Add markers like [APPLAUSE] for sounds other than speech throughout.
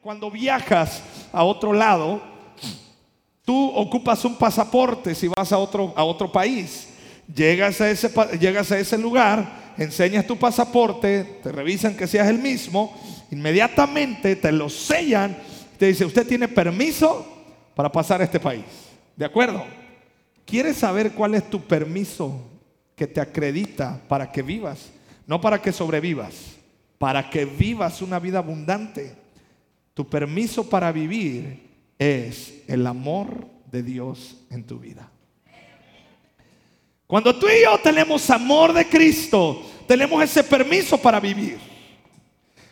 Cuando viajas a otro lado, tú ocupas un pasaporte si vas a otro, a otro país. Llegas a, ese, llegas a ese lugar, enseñas tu pasaporte, te revisan que seas el mismo, inmediatamente te lo sellan, te dice, usted tiene permiso para pasar a este país. ¿De acuerdo? ¿Quieres saber cuál es tu permiso que te acredita para que vivas? No para que sobrevivas, para que vivas una vida abundante. Tu permiso para vivir es el amor de Dios en tu vida. Cuando tú y yo tenemos amor de Cristo, tenemos ese permiso para vivir.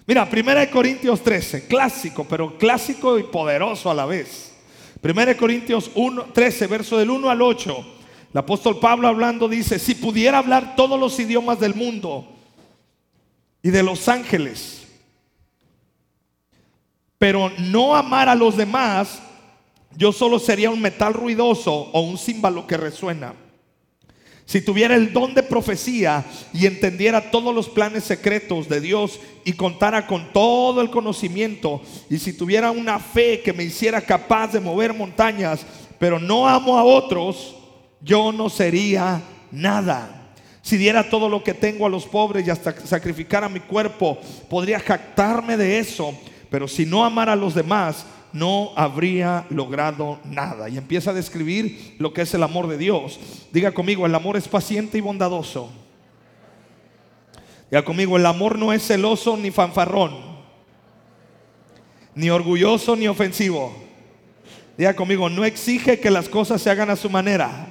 Mira, 1 Corintios 13, clásico, pero clásico y poderoso a la vez. 1 Corintios 1, 13, verso del 1 al 8. El apóstol Pablo hablando dice, si pudiera hablar todos los idiomas del mundo y de los ángeles, pero no amar a los demás, yo solo sería un metal ruidoso o un címbalo que resuena. Si tuviera el don de profecía y entendiera todos los planes secretos de Dios y contara con todo el conocimiento, y si tuviera una fe que me hiciera capaz de mover montañas, pero no amo a otros, yo no sería nada. Si diera todo lo que tengo a los pobres y hasta sacrificara mi cuerpo, podría jactarme de eso. Pero si no amara a los demás, no habría logrado nada. Y empieza a describir lo que es el amor de Dios. Diga conmigo, el amor es paciente y bondadoso. Diga conmigo, el amor no es celoso ni fanfarrón, ni orgulloso ni ofensivo. Diga conmigo, no exige que las cosas se hagan a su manera.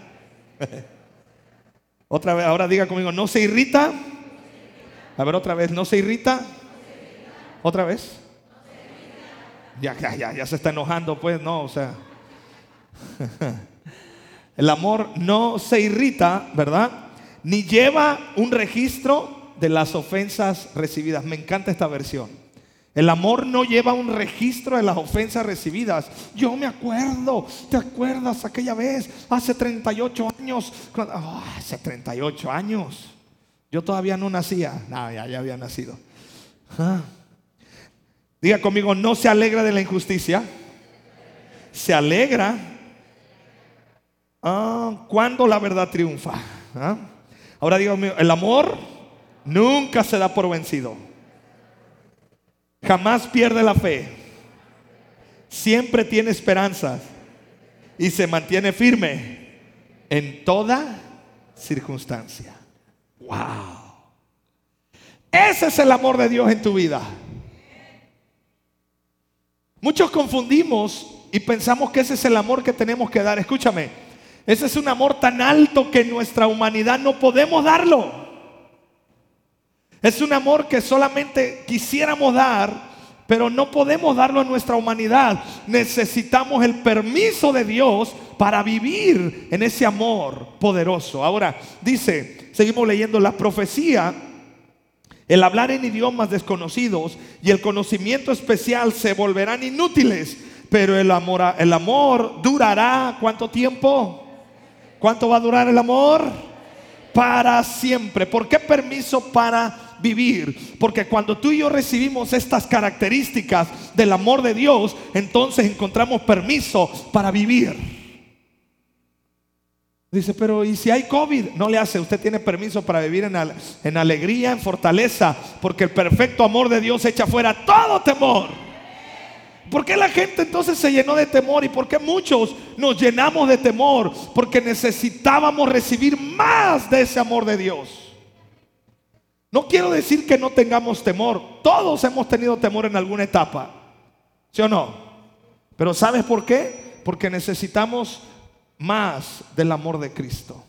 [LAUGHS] otra vez, ahora diga conmigo, no se irrita. A ver otra vez, no se irrita. Otra vez. Ya, ya, ya, ya se está enojando, pues no, o sea. [LAUGHS] El amor no se irrita, ¿verdad? Ni lleva un registro de las ofensas recibidas. Me encanta esta versión. El amor no lleva un registro de las ofensas recibidas. Yo me acuerdo, ¿te acuerdas aquella vez? Hace 38 años. Oh, hace 38 años. Yo todavía no nacía. No, ya, ya había nacido. Ah. Diga conmigo, no se alegra de la injusticia. Se alegra ah, cuando la verdad triunfa. ¿ah? Ahora diga, el amor nunca se da por vencido. Jamás pierde la fe. Siempre tiene esperanzas. Y se mantiene firme en toda circunstancia. Wow. Ese es el amor de Dios en tu vida. Muchos confundimos y pensamos que ese es el amor que tenemos que dar. Escúchame, ese es un amor tan alto que en nuestra humanidad no podemos darlo. Es un amor que solamente quisiéramos dar, pero no podemos darlo en nuestra humanidad. Necesitamos el permiso de Dios para vivir en ese amor poderoso. Ahora, dice, seguimos leyendo la profecía el hablar en idiomas desconocidos y el conocimiento especial se volverán inútiles, pero el amor, el amor durará ¿cuánto tiempo? ¿Cuánto va a durar el amor? Para siempre. ¿Por qué permiso para vivir? Porque cuando tú y yo recibimos estas características del amor de Dios, entonces encontramos permiso para vivir. Dice, pero ¿y si hay COVID? No le hace, usted tiene permiso para vivir en, alegría, en fortaleza, porque el perfecto amor de Dios echa fuera todo temor. ¿Por qué la gente entonces se llenó de temor? ¿Y por qué muchos nos llenamos de temor? Porque necesitábamos recibir más de ese amor de Dios. No quiero decir que no tengamos temor. Todos hemos tenido temor en alguna etapa. ¿Sí o no? Pero ¿sabes por qué? Porque necesitamos más del amor de Cristo.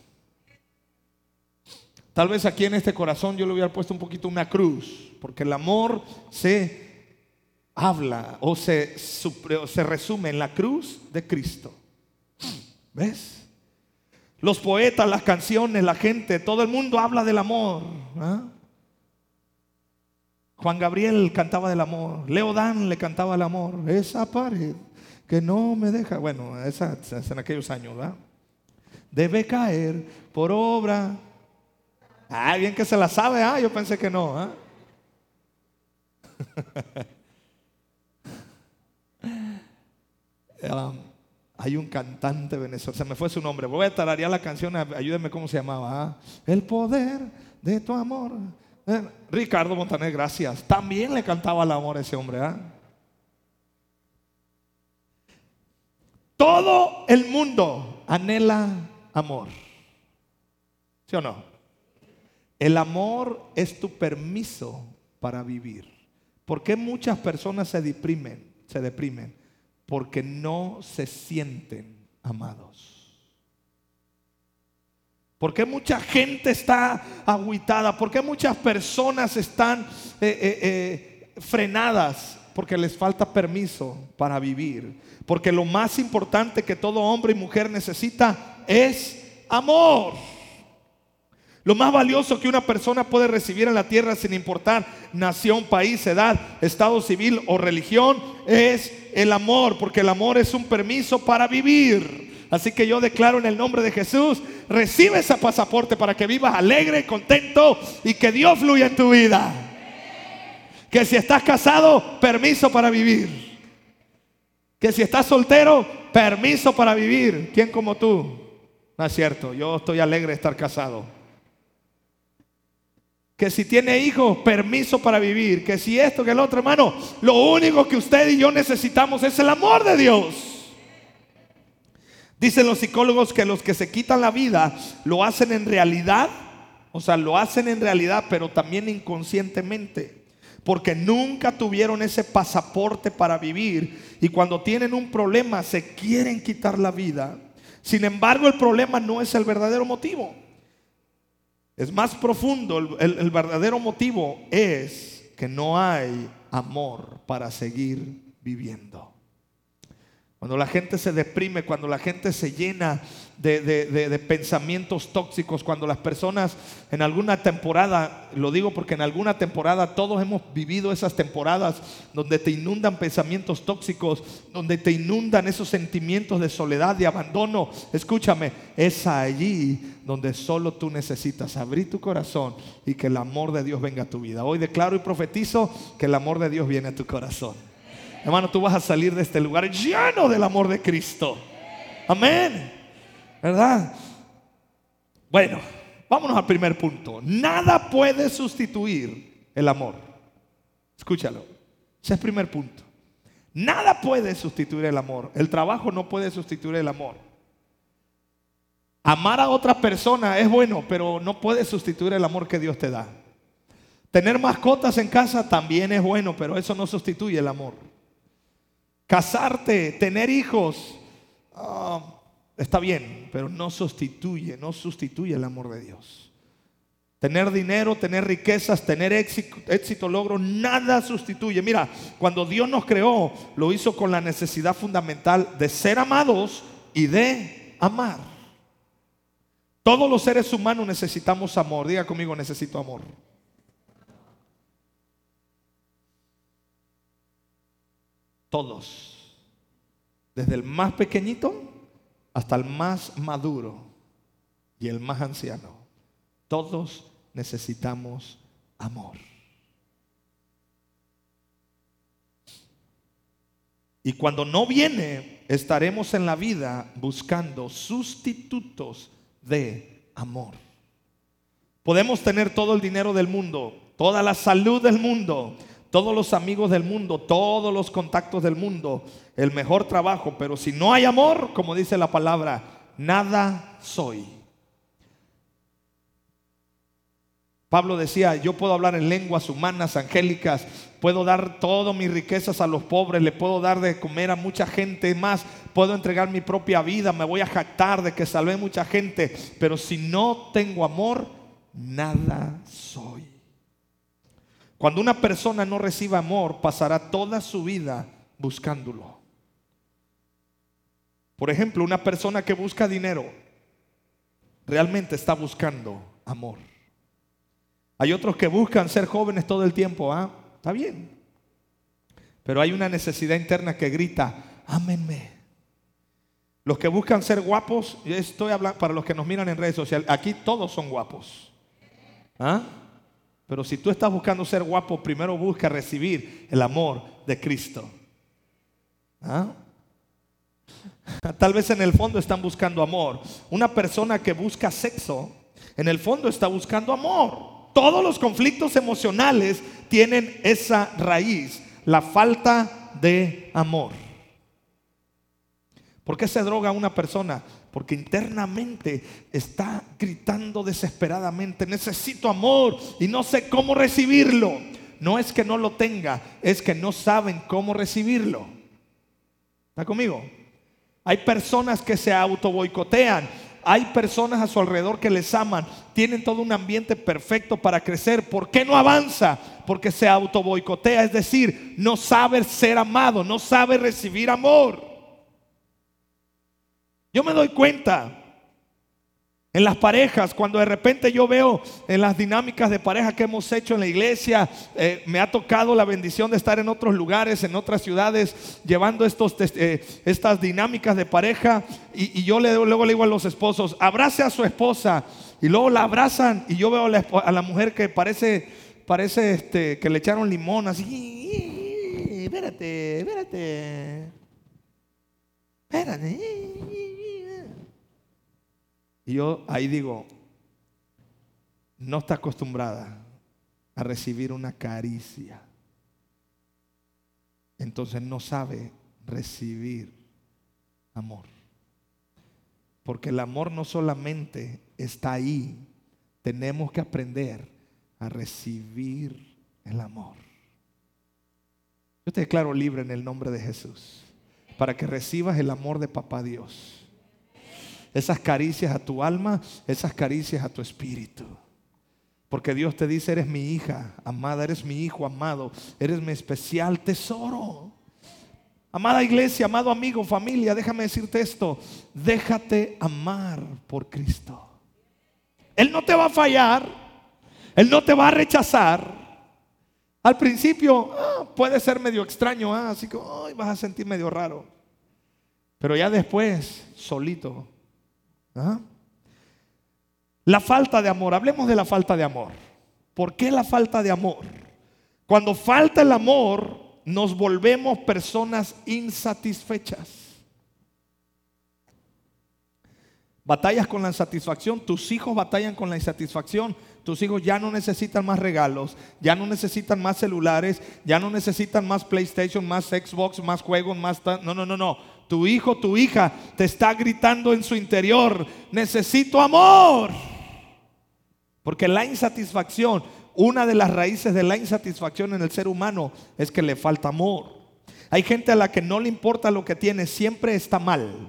Tal vez aquí en este corazón yo le hubiera puesto un poquito una cruz, porque el amor se habla o se, se resume en la cruz de Cristo. ¿Ves? Los poetas, las canciones, la gente, todo el mundo habla del amor. ¿ah? Juan Gabriel cantaba del amor, Leo Dan le cantaba el amor, esa pared que no me deja, bueno, esa, en aquellos años, ¿verdad? Debe caer por obra. Ah, bien que se la sabe, ah, yo pensé que no. ¿ah? [LAUGHS] hay un cantante venezolano, se me fue su nombre, voy a tararear la canción, ayúdenme cómo se llamaba. ¿ah? El poder de tu amor. Eh, Ricardo Montaner, gracias. También le cantaba el amor a ese hombre. ¿ah? Todo el mundo anhela amor. ¿Sí o no? El amor es tu permiso para vivir. ¿Por qué muchas personas se deprimen? Se deprimen porque no se sienten amados. ¿Por qué mucha gente está agüitada? ¿Por qué muchas personas están eh, eh, eh, frenadas? Porque les falta permiso para vivir. Porque lo más importante que todo hombre y mujer necesita es amor. Lo más valioso que una persona puede recibir en la tierra sin importar nación, país, edad, estado civil o religión es el amor, porque el amor es un permiso para vivir. Así que yo declaro en el nombre de Jesús, recibe ese pasaporte para que vivas alegre, contento y que Dios fluya en tu vida. Que si estás casado, permiso para vivir. Que si estás soltero, permiso para vivir. ¿Quién como tú? No es cierto, yo estoy alegre de estar casado que si tiene hijos, permiso para vivir, que si esto, que el otro, hermano, lo único que usted y yo necesitamos es el amor de Dios. Dicen los psicólogos que los que se quitan la vida lo hacen en realidad, o sea, lo hacen en realidad, pero también inconscientemente, porque nunca tuvieron ese pasaporte para vivir y cuando tienen un problema se quieren quitar la vida. Sin embargo, el problema no es el verdadero motivo. Es más profundo, el, verdadero motivo es que no hay amor para seguir viviendo. Cuando la gente se deprime, cuando la gente se llena de, pensamientos tóxicos, cuando las personas en alguna temporada, lo digo porque en alguna temporada todos hemos vivido esas temporadas donde te inundan pensamientos tóxicos, donde te inundan esos sentimientos de soledad, de abandono. Escúchame, es allí donde solo tú necesitas abrir tu corazón y que el amor de Dios venga a tu vida. Hoy declaro y profetizo que el amor de Dios viene a tu corazón. Hermano, tú vas a salir de este lugar lleno del amor de Cristo. Amén. ¿Verdad? Bueno, vámonos al primer punto. Nada puede sustituir el amor. Escúchalo. Ese es el primer punto. Nada puede sustituir el amor. El trabajo no puede sustituir el amor. Amar a otra persona es bueno, pero no puede sustituir el amor que Dios te da. Tener mascotas en casa también es bueno, pero eso no sustituye el amor. Casarte, tener hijos, ah, está bien, pero no sustituye, no sustituye el amor de Dios. Tener dinero, tener riquezas, tener éxito, éxito, logro, nada sustituye. Mira, cuando Dios nos creó, lo hizo con la necesidad fundamental de ser amados y de amar. Todos los seres humanos necesitamos amor. Diga conmigo, necesito amor. Todos. Desde el más pequeñito hasta el más maduro y el más anciano. Todos necesitamos amor. Y cuando no viene, estaremos en la vida buscando sustitutos de amor. Podemos tener todo el dinero del mundo, toda la salud del mundo, todos los amigos del mundo, todos los contactos del mundo, el mejor trabajo, pero si no hay amor, como dice la palabra, nada soy. Pablo decía, yo puedo hablar en lenguas humanas, angélicas, puedo dar todas mis riquezas a los pobres, le puedo dar de comer a mucha gente más, puedo entregar mi propia vida, me voy a jactar de que salvé mucha gente, pero si no tengo amor, nada soy. Cuando una persona no reciba amor, pasará toda su vida buscándolo. Por ejemplo, una persona que busca dinero realmente está buscando amor. Hay otros que buscan ser jóvenes todo el tiempo, ¿ah? Está bien. Pero hay una necesidad interna que grita, ámenme. Los que buscan ser guapos, estoy hablando para los que nos miran en redes sociales, aquí todos son guapos. ¿Ah? Pero si tú estás buscando ser guapo, primero busca recibir el amor de Cristo. ¿Ah? Tal vez en el fondo están buscando amor. Una persona que busca sexo, en el fondo está buscando amor. Todos los conflictos emocionales tienen esa raíz, la falta de amor. ¿Por qué se droga una persona? Porque internamente está gritando desesperadamente, necesito amor y no sé cómo recibirlo. No es que no lo tenga, es que no saben cómo recibirlo. ¿Está conmigo? Hay personas que se auto boicotean. Hay personas a su alrededor que les aman. Tienen todo un ambiente perfecto para crecer. ¿Por qué no avanza? Porque se auto boicotea. Es decir, no sabe ser amado, no sabe recibir amor. Yo me doy cuenta en las parejas, cuando de repente yo veo en las dinámicas de pareja que hemos hecho en la iglesia, eh, me ha tocado la bendición de estar en otros lugares, en otras ciudades, llevando estos, eh, estas dinámicas de pareja. Y, yo luego le digo a los esposos, abrace a su esposa. Y luego la abrazan y yo veo a la, a la mujer que parece, parece este, que le echaron limón, así, espérate, espérate, espérate. Y yo ahí digo, no está acostumbrada a recibir una caricia. Entonces no sabe recibir amor. Porque el amor no solamente está ahí, tenemos que aprender a recibir el amor. Yo te declaro libre en el nombre de Jesús, para que recibas el amor de Papá Dios esas caricias a tu alma, esas caricias a tu espíritu. Porque Dios te dice, eres mi hija amada, eres mi hijo amado, eres mi especial tesoro. Amada iglesia, amado amigo, familia, déjame decirte esto, déjate amar por Cristo. Él no te va a fallar, Él no te va a rechazar. Al principio ah, puede ser medio extraño, ah, así que vas a sentir medio raro. Pero ya después, solito, La falta de amor, hablemos de la falta de amor. ¿Por qué la falta de amor? Cuando falta el amor, nos volvemos personas insatisfechas. Batallas con la insatisfacción, tus hijos batallan con la insatisfacción, tus hijos ya no necesitan más regalos, ya no necesitan más celulares, ya no necesitan más PlayStation, más Xbox, más juegos, más... No, no, no, no. Tu hijo, tu hija te está gritando en su interior, necesito amor. Porque la insatisfacción, una de las raíces de la insatisfacción en el ser humano es que le falta amor. Hay gente a la que no le importa lo que tiene, siempre está mal.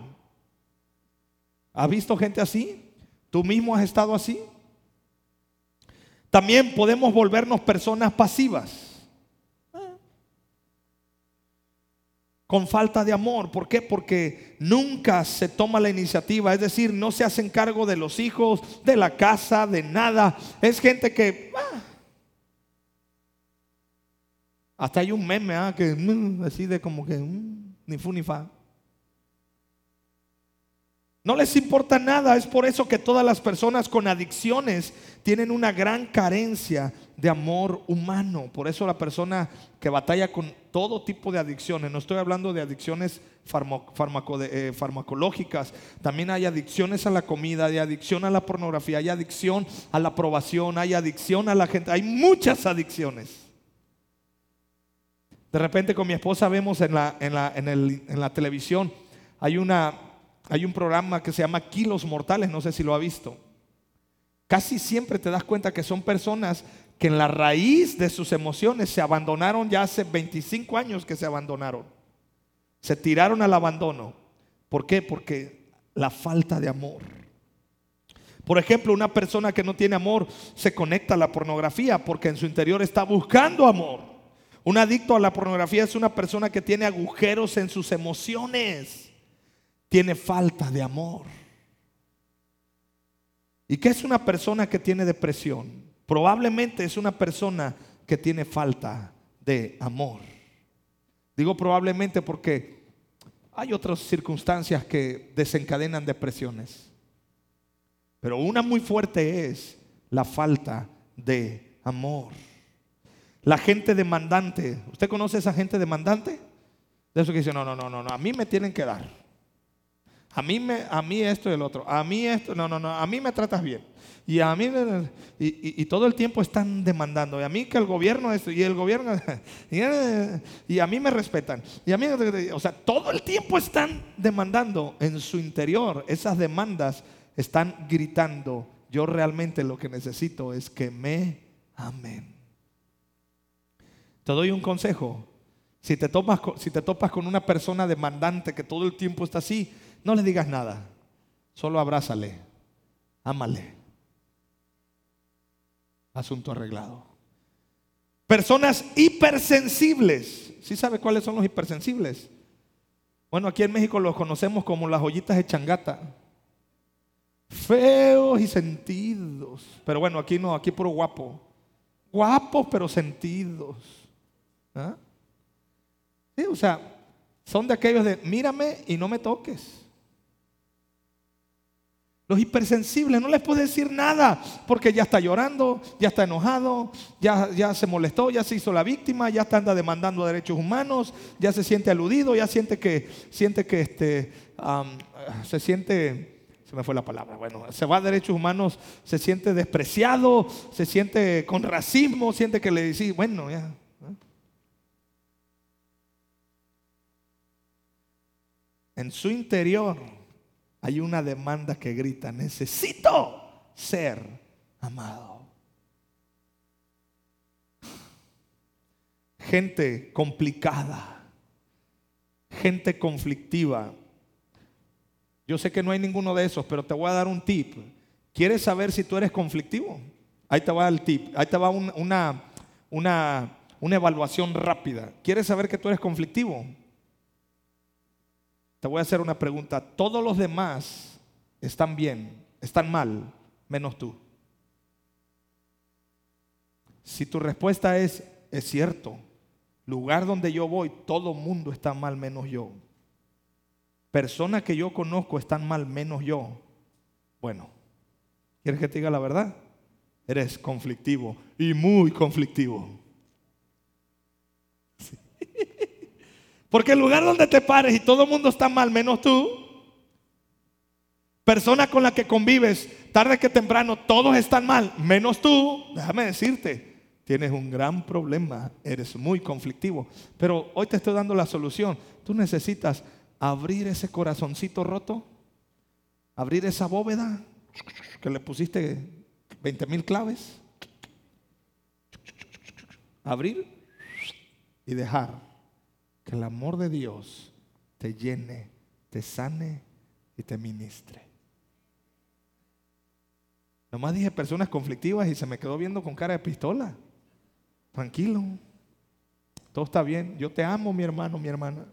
¿Has visto gente así? ¿Tú mismo has estado así? También podemos volvernos personas pasivas. Con falta de amor. ¿Por qué? Porque nunca se toma la iniciativa, es decir, no se hacen cargo de los hijos, de la casa, de nada. Es gente que... Ah, hasta hay un meme ah, que mm, así de como que mm, ni fu ni fa. No les importa nada, es por eso que todas las personas con adicciones tienen una gran carencia de amor humano. Por eso la persona que batalla con todo tipo de adicciones, no estoy hablando de adicciones eh, farmacológicas, también hay adicciones a la comida, hay adicción a la pornografía, hay adicción a la aprobación, hay adicción a la gente, hay muchas adicciones. De repente con mi esposa vemos en la, en la, en la televisión, hay una hay un programa que se llama Kilos Mortales, no sé si lo ha visto. Casi siempre te das cuenta que son personas que en la raíz de sus emociones se abandonaron ya hace 25 años que se abandonaron. Se tiraron al abandono. ¿Por qué? Porque la falta de amor. Por ejemplo, una persona que no tiene amor se conecta a la pornografía porque en su interior está buscando amor. Un adicto a la pornografía es una persona que tiene agujeros en sus emociones tiene falta de amor. ¿Y qué es una persona que tiene depresión? Probablemente es una persona que tiene falta de amor. Digo probablemente porque hay otras circunstancias que desencadenan depresiones. Pero una muy fuerte es la falta de amor. La gente demandante. ¿Usted conoce a esa gente demandante? De eso que dice, no, no, no, no, a mí me tienen que dar. A mí, me, a mí esto y el otro. A mí esto, no, no, no. A mí me tratas bien. Y a mí, y, todo el tiempo están demandando. Y a mí que el gobierno esto, y el gobierno, [LAUGHS] y, a mí me respetan. Y a mí, o sea, todo el tiempo están demandando en su interior. Esas demandas están gritando. Yo realmente lo que necesito es que me amen. Te doy un consejo. Si te, si te topas con una persona demandante que todo el tiempo está así, no le digas nada. Solo abrázale. Ámale. Asunto arreglado. Personas hipersensibles. ¿Sí sabe cuáles son los hipersensibles? Bueno, aquí en México los conocemos como las ollitas de changata. Feos y sentidos. Pero bueno, aquí no, aquí puro guapo. Guapos pero sentidos. ¿Ah? O sea, son de aquellos de mírame y no me toques. Los hipersensibles no les puede decir nada porque ya está llorando, ya está enojado, ya, ya se molestó, ya se hizo la víctima, ya está anda demandando derechos humanos, ya se siente aludido, ya siente que, siente que este, se siente, se me fue la palabra, bueno, se va a derechos humanos, se siente despreciado, se siente con racismo, siente que le dice, bueno, ya. En su interior hay una demanda que grita, necesito ser amado. Gente complicada, gente conflictiva. Yo sé que no hay ninguno de esos, pero te voy a dar un tip. ¿Quieres saber si tú eres conflictivo? Ahí te va el tip, ahí te va una, una, una evaluación rápida. ¿Quieres saber que tú eres conflictivo? Te voy a hacer una pregunta. Todos los demás están bien, están mal, menos tú. Si tu respuesta es, es cierto, lugar donde yo voy, todo mundo está mal menos yo. Personas que yo conozco están mal menos yo. Bueno, ¿quieres que te diga la verdad? Eres conflictivo y muy conflictivo. Porque el lugar donde te pares y todo el mundo está mal, menos tú, persona con la que convives, tarde que temprano, todos están mal, menos tú, déjame decirte, tienes un gran problema, eres muy conflictivo. Pero hoy te estoy dando la solución. Tú necesitas abrir ese corazoncito roto, abrir esa bóveda que le pusiste 20 mil claves, abrir y dejar que el amor de Dios te llene, te sane y te ministre. Nomás dije personas conflictivas y se me quedó viendo con cara de pistola. Tranquilo. Todo está bien. Yo te amo, mi hermano, mi hermana.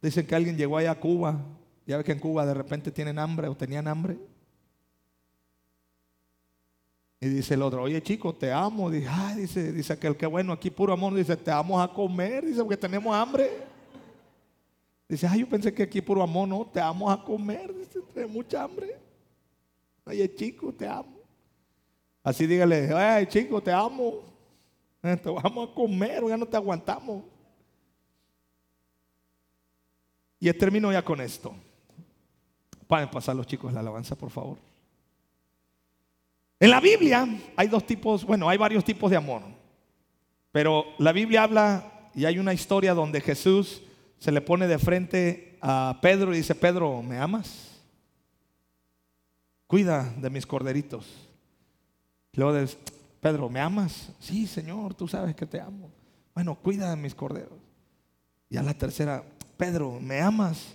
Dicen que alguien llegó allá a Cuba. Ya ve que en Cuba de repente tienen hambre o tenían hambre. Y dice el otro, oye chico, te amo. Dice, ay, dice, dice aquel que bueno, aquí puro amor. Dice, te vamos a comer. Dice, porque tenemos hambre. Dice, ay, yo pensé que aquí puro amor, no, te vamos a comer. Dice, tenemos mucha hambre. Oye chico, te amo. Así dígale, ay chico, te amo. Eh, te vamos a comer, ya no te aguantamos. Y termino ya con esto. Pueden pasar los chicos la alabanza, por favor. En la Biblia hay dos tipos, bueno, hay varios tipos de amor. Pero la Biblia habla y hay una historia donde Jesús se le pone de frente a Pedro y dice, Pedro, ¿me amas? Cuida de mis corderitos. Luego dice, Pedro, ¿me amas? Sí, Señor, tú sabes que te amo. Bueno, cuida de mis corderos. Y a la tercera, Pedro, ¿me amas?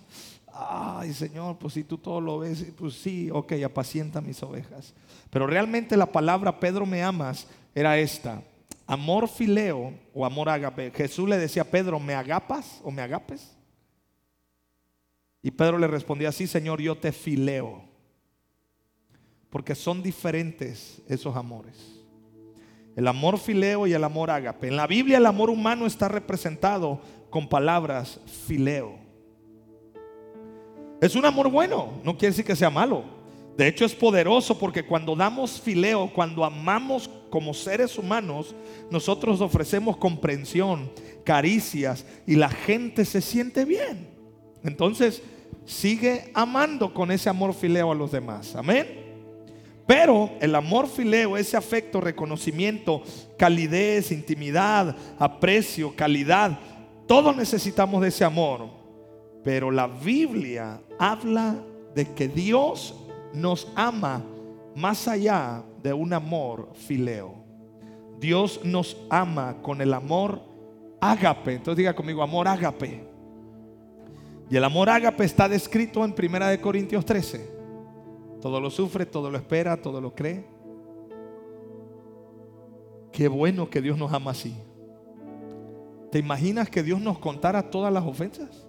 Ay, Señor, pues si tú todo lo ves, pues sí, ok, apacienta mis ovejas. Pero realmente la palabra Pedro me amas era esta. Amor fileo o amor agape. Jesús le decía a Pedro, ¿me agapas o me agapes? Y Pedro le respondía, sí, Señor, yo te fileo. Porque son diferentes esos amores. El amor fileo y el amor agape. En la Biblia el amor humano está representado con palabras fileo. Es un amor bueno, no quiere decir que sea malo. De hecho es poderoso porque cuando damos fileo, cuando amamos como seres humanos, nosotros ofrecemos comprensión, caricias y la gente se siente bien. Entonces, sigue amando con ese amor fileo a los demás. Amén. Pero el amor fileo, ese afecto, reconocimiento, calidez, intimidad, aprecio, calidad, todos necesitamos de ese amor. Pero la Biblia habla de que Dios nos ama más allá de un amor fileo. Dios nos ama con el amor ágape. Entonces diga conmigo, amor ágape. Y el amor ágape está descrito en Primera de Corintios 13. Todo lo sufre, todo lo espera, todo lo cree. Qué bueno que Dios nos ama así. ¿Te imaginas que Dios nos contara todas las ofensas?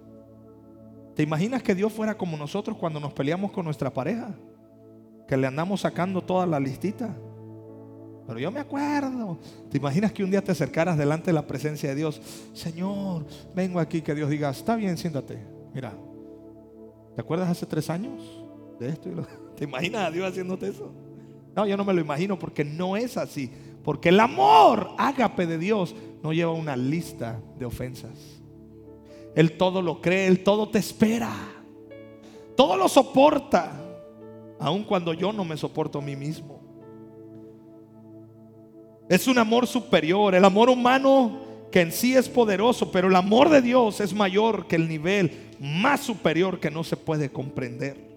¿Te imaginas que Dios fuera como nosotros cuando nos peleamos con nuestra pareja? Que le andamos sacando toda la listita. Pero yo me acuerdo. ¿Te imaginas que un día te acercaras delante de la presencia de Dios? Señor, vengo aquí, que Dios diga, está bien, siéntate. Mira, ¿te acuerdas hace tres años de esto? [LAUGHS] ¿Te imaginas a Dios haciéndote eso? No, yo no me lo imagino porque no es así. Porque el amor ágape de Dios no lleva una lista de ofensas. Él todo lo cree, Él todo te espera. Todo lo soporta. Aun cuando yo no me soporto a mí mismo. Es un amor superior. El amor humano que en sí es poderoso, pero el amor de Dios es mayor que el nivel más superior que no se puede comprender.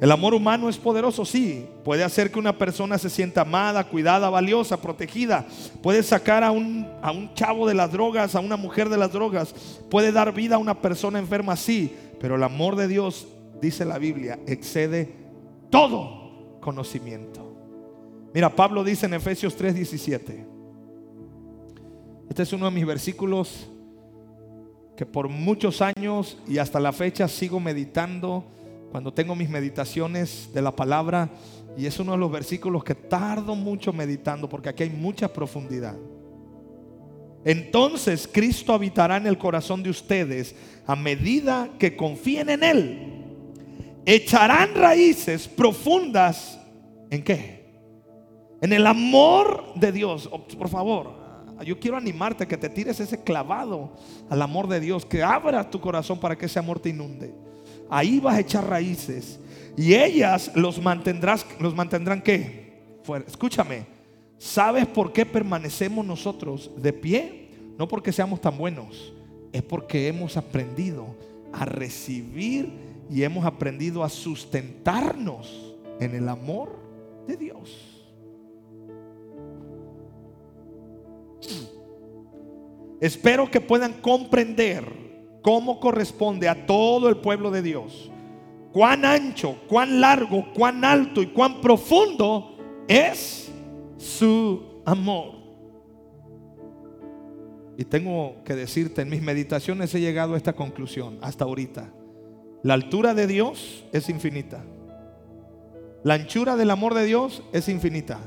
El amor humano es poderoso, sí. Puede hacer que una persona se sienta amada, cuidada, valiosa, protegida. Puede sacar a un, a un chavo de las drogas, a una mujer de las drogas. Puede dar vida a una persona enferma, sí. Pero el amor de Dios, dice la Biblia, excede todo conocimiento. Mira, Pablo dice en Efesios 3:17. Este es uno de mis versículos que por muchos años y hasta la fecha sigo meditando cuando tengo mis meditaciones de la palabra y es uno de los versículos que tardo mucho meditando porque aquí hay mucha profundidad. Entonces Cristo habitará en el corazón de ustedes a medida que confíen en Él. Echarán raíces profundas en qué? En el amor de Dios. Oh, por favor, yo quiero animarte a que te tires ese clavado al amor de Dios, que abra tu corazón para que ese amor te inunde. Ahí vas a echar raíces y ellas los mantendrás, los mantendrán qué? Fuera. Escúchame, ¿sabes por qué permanecemos nosotros de pie? No porque seamos tan buenos, es porque hemos aprendido a recibir y hemos aprendido a sustentarnos en el amor de Dios. Espero que puedan comprender cómo corresponde a todo el pueblo de Dios. Cuán ancho, cuán largo, cuán alto y cuán profundo es su amor. Y tengo que decirte, en mis meditaciones he llegado a esta conclusión hasta ahorita. La altura de Dios es infinita. La anchura del amor de Dios es infinita.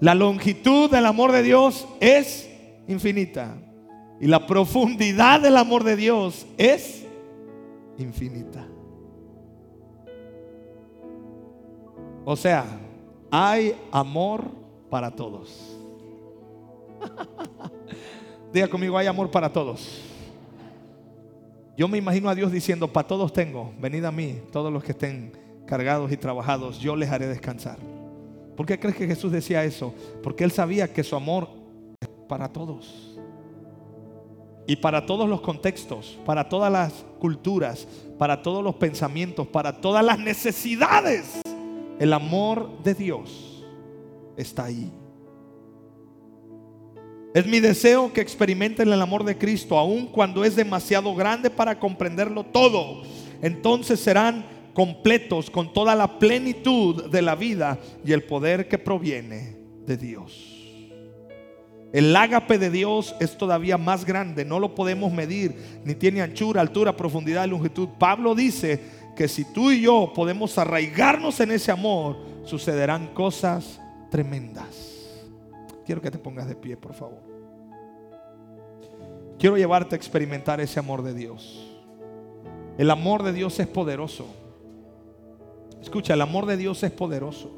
La longitud del amor de Dios es infinita. Y la profundidad del amor de Dios es infinita. O sea, hay amor para todos. [LAUGHS] Diga conmigo, hay amor para todos. Yo me imagino a Dios diciendo, para todos tengo, venid a mí, todos los que estén cargados y trabajados, yo les haré descansar. ¿Por qué crees que Jesús decía eso? Porque él sabía que su amor es para todos. Y para todos los contextos, para todas las culturas, para todos los pensamientos, para todas las necesidades, el amor de Dios está ahí. Es mi deseo que experimenten el amor de Cristo, aun cuando es demasiado grande para comprenderlo todo. Entonces serán completos con toda la plenitud de la vida y el poder que proviene de Dios. El ágape de Dios es todavía más grande, no lo podemos medir, ni tiene anchura, altura, profundidad longitud. Pablo dice que si tú y yo podemos arraigarnos en ese amor, sucederán cosas tremendas. Quiero que te pongas de pie, por favor. Quiero llevarte a experimentar ese amor de Dios. El amor de Dios es poderoso. Escucha, el amor de Dios es poderoso.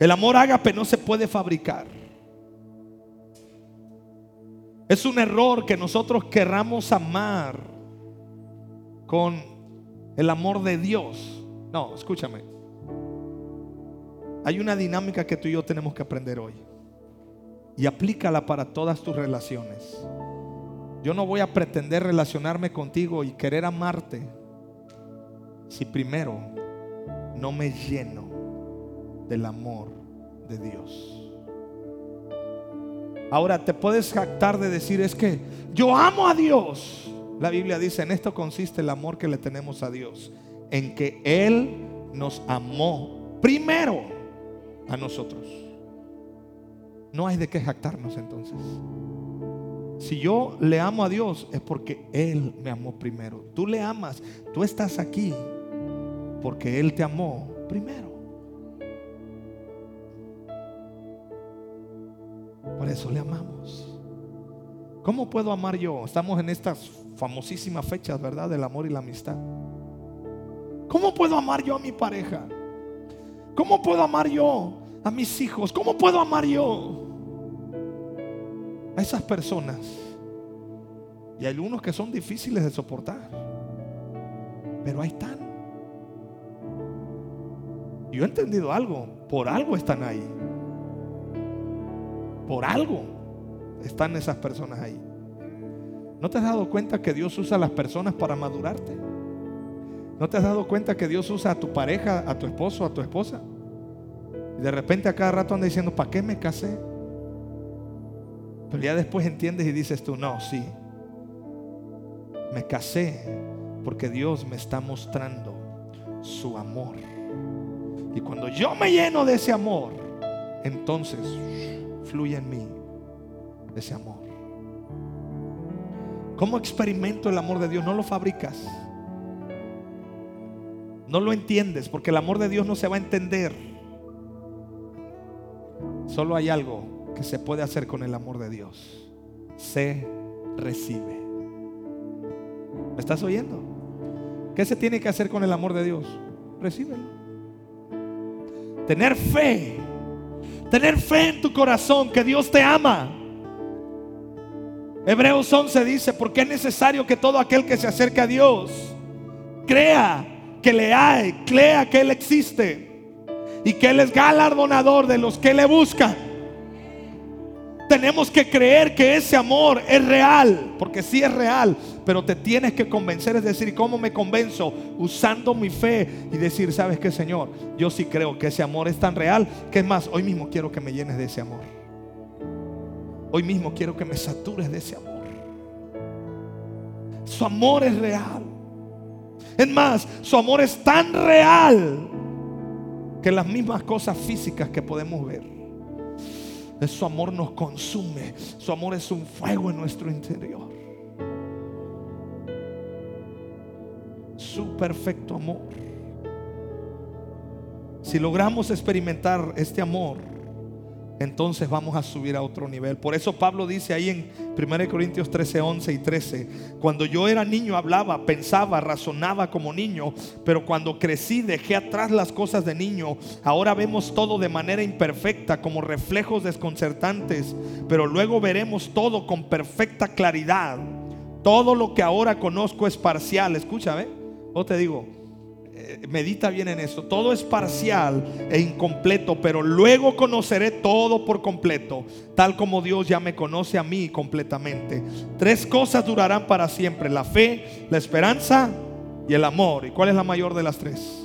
El amor ágape no se puede fabricar. Es un error que nosotros querramos amar con el amor de Dios. No, escúchame. Hay una dinámica que tú y yo tenemos que aprender hoy. Y aplícala para todas tus relaciones. Yo no voy a pretender relacionarme contigo y querer amarte si primero no me lleno del amor de Dios. Ahora te puedes jactar de decir es que yo amo a Dios. La Biblia dice, en esto consiste el amor que le tenemos a Dios, en que Él nos amó primero a nosotros. No hay de qué jactarnos entonces. Si yo le amo a Dios es porque Él me amó primero. Tú le amas, tú estás aquí porque Él te amó primero. Por eso le amamos. ¿Cómo puedo amar yo? Estamos en estas famosísimas fechas, ¿verdad? Del amor y la amistad. ¿Cómo puedo amar yo a mi pareja? ¿Cómo puedo amar yo a mis hijos? ¿Cómo puedo amar yo a esas personas? Y hay algunos que son difíciles de soportar. Pero ahí están. Yo he entendido algo. Por algo están ahí. Por algo están esas personas ahí. ¿No te has dado cuenta que Dios usa a las personas para madurarte? ¿No te has dado cuenta que Dios usa a tu pareja, a tu esposo, a tu esposa? Y de repente a cada rato anda diciendo, ¿para qué me casé? Pero ya después entiendes y dices tú, no, sí. Me casé porque Dios me está mostrando su amor. Y cuando yo me lleno de ese amor, entonces fluye en mí ese amor. ¿Cómo experimento el amor de Dios? No lo fabricas. No lo entiendes porque el amor de Dios no se va a entender. Solo hay algo que se puede hacer con el amor de Dios. Se recibe. ¿Me estás oyendo? ¿Qué se tiene que hacer con el amor de Dios? Recíbelo. Tener fe Tener fe en tu corazón que Dios te ama. Hebreos 11 dice, porque es necesario que todo aquel que se acerque a Dios crea que le hay, crea que Él existe y que Él es galardonador de los que le buscan. Tenemos que creer que ese amor es real, porque sí es real, pero te tienes que convencer, es decir, ¿cómo me convenzo? Usando mi fe y decir, ¿sabes qué, Señor? Yo sí creo que ese amor es tan real, que es más, hoy mismo quiero que me llenes de ese amor. Hoy mismo quiero que me satures de ese amor. Su amor es real. Es más, su amor es tan real que las mismas cosas físicas que podemos ver su amor nos consume. Su amor es un fuego en nuestro interior. Su perfecto amor. Si logramos experimentar este amor, entonces vamos a subir a otro nivel. Por eso Pablo dice ahí en 1 Corintios 13, 11 y 13, cuando yo era niño hablaba, pensaba, razonaba como niño, pero cuando crecí dejé atrás las cosas de niño. Ahora vemos todo de manera imperfecta, como reflejos desconcertantes, pero luego veremos todo con perfecta claridad. Todo lo que ahora conozco es parcial. Escucha, ¿ve? O te digo, medita bien en eso. Todo es parcial e incompleto, pero luego conoceré todo por completo, tal como Dios ya me conoce a mí completamente. Tres cosas durarán para siempre, la fe, la esperanza y el amor. ¿Y cuál es la mayor de las tres?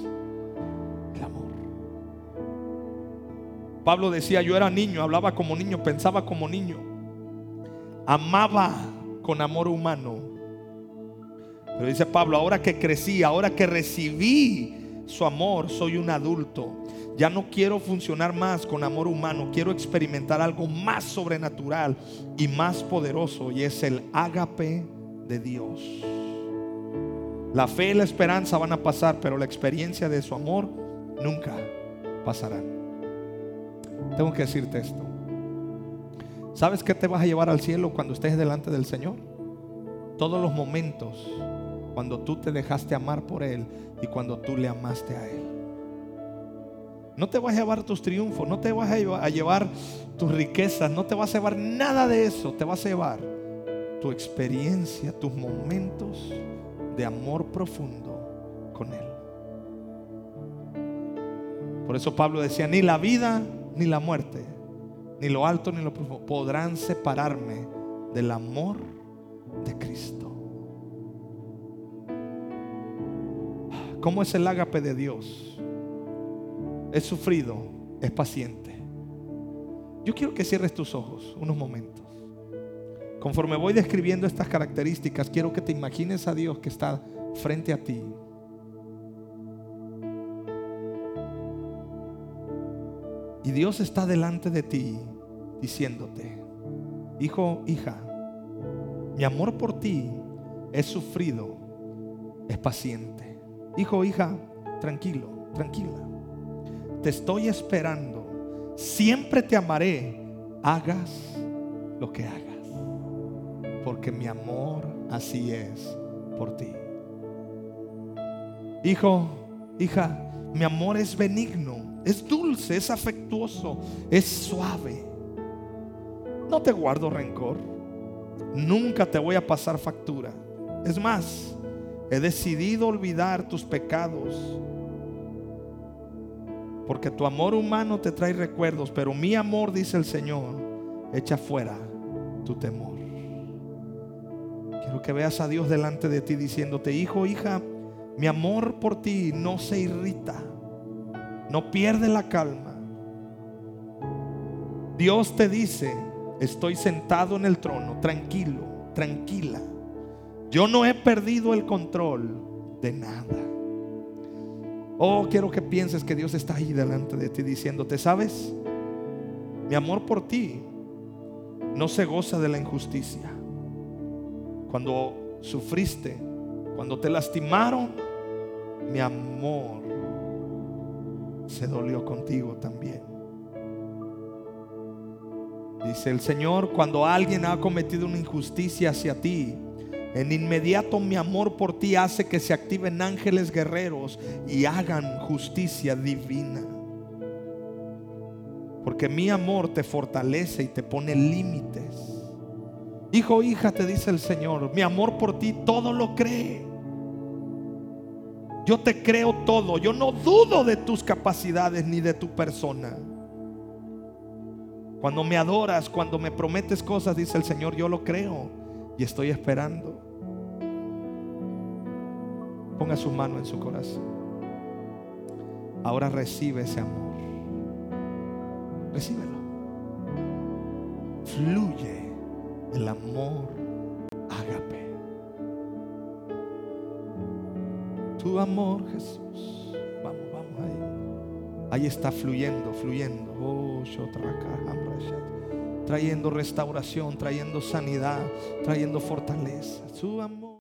El amor. Pablo decía, yo era niño, hablaba como niño, pensaba como niño, amaba con amor humano pero dice Pablo, ahora que crecí, ahora que recibí su amor, soy un adulto. Ya no quiero funcionar más con amor humano, quiero experimentar algo más sobrenatural y más poderoso y es el ágape de Dios. La fe y la esperanza van a pasar, pero la experiencia de su amor nunca pasará. Tengo que decirte esto. ¿Sabes qué te vas a llevar al cielo cuando estés delante del Señor? Todos los momentos cuando tú te dejaste amar por Él y cuando tú le amaste a Él. No te vas a llevar tus triunfos, no te vas a llevar tus riquezas, no te vas a llevar nada de eso, te vas a llevar tu experiencia, tus momentos de amor profundo con Él. Por eso Pablo decía, ni la vida ni la muerte, ni lo alto ni lo profundo, podrán separarme del amor de Cristo. ¿Cómo es el ágape de Dios? Es sufrido, es paciente. Yo quiero que cierres tus ojos unos momentos. Conforme voy describiendo estas características, quiero que te imagines a Dios que está frente a ti. Y Dios está delante de ti diciéndote, hijo, hija, mi amor por ti es sufrido, es paciente. Hijo, hija, tranquilo, tranquila. Te estoy esperando. Siempre te amaré, hagas lo que hagas. Porque mi amor así es por ti. Hijo, hija, mi amor es benigno, es dulce, es afectuoso, es suave. No te guardo rencor. Nunca te voy a pasar factura. Es más, he decidido olvidar tus pecados. Porque tu amor humano te trae recuerdos, pero mi amor, dice el Señor, echa fuera tu temor. Quiero que veas a Dios delante de ti diciéndote, hijo, hija, mi amor por ti no se irrita, no pierde la calma. Dios te dice, estoy sentado en el trono, tranquilo, tranquila. Yo no he perdido el control de nada. Oh, quiero que pienses que Dios está ahí delante de ti diciéndote, ¿sabes? Mi amor por ti no se goza de la injusticia. Cuando sufriste, cuando te lastimaron, mi amor se dolió contigo también. Dice el Señor, cuando alguien ha cometido una injusticia hacia ti, en inmediato mi amor por ti hace que se activen ángeles guerreros y hagan justicia divina. Porque mi amor te fortalece y te pone límites. Hijo, hija, te dice el Señor, mi amor por ti todo lo cree. Yo te creo todo, yo no dudo de tus capacidades ni de tu persona. Cuando me adoras, cuando me prometes cosas, dice el Señor, yo lo creo y estoy esperando. Ponga su mano en su corazón. Ahora recibe ese amor. Recíbelo. Fluye el amor ágape. Tu amor, Jesús. Vamos, vamos ahí. Ahí está fluyendo, fluyendo. Oh, trayendo restauración, trayendo sanidad, trayendo fortaleza. Su amor.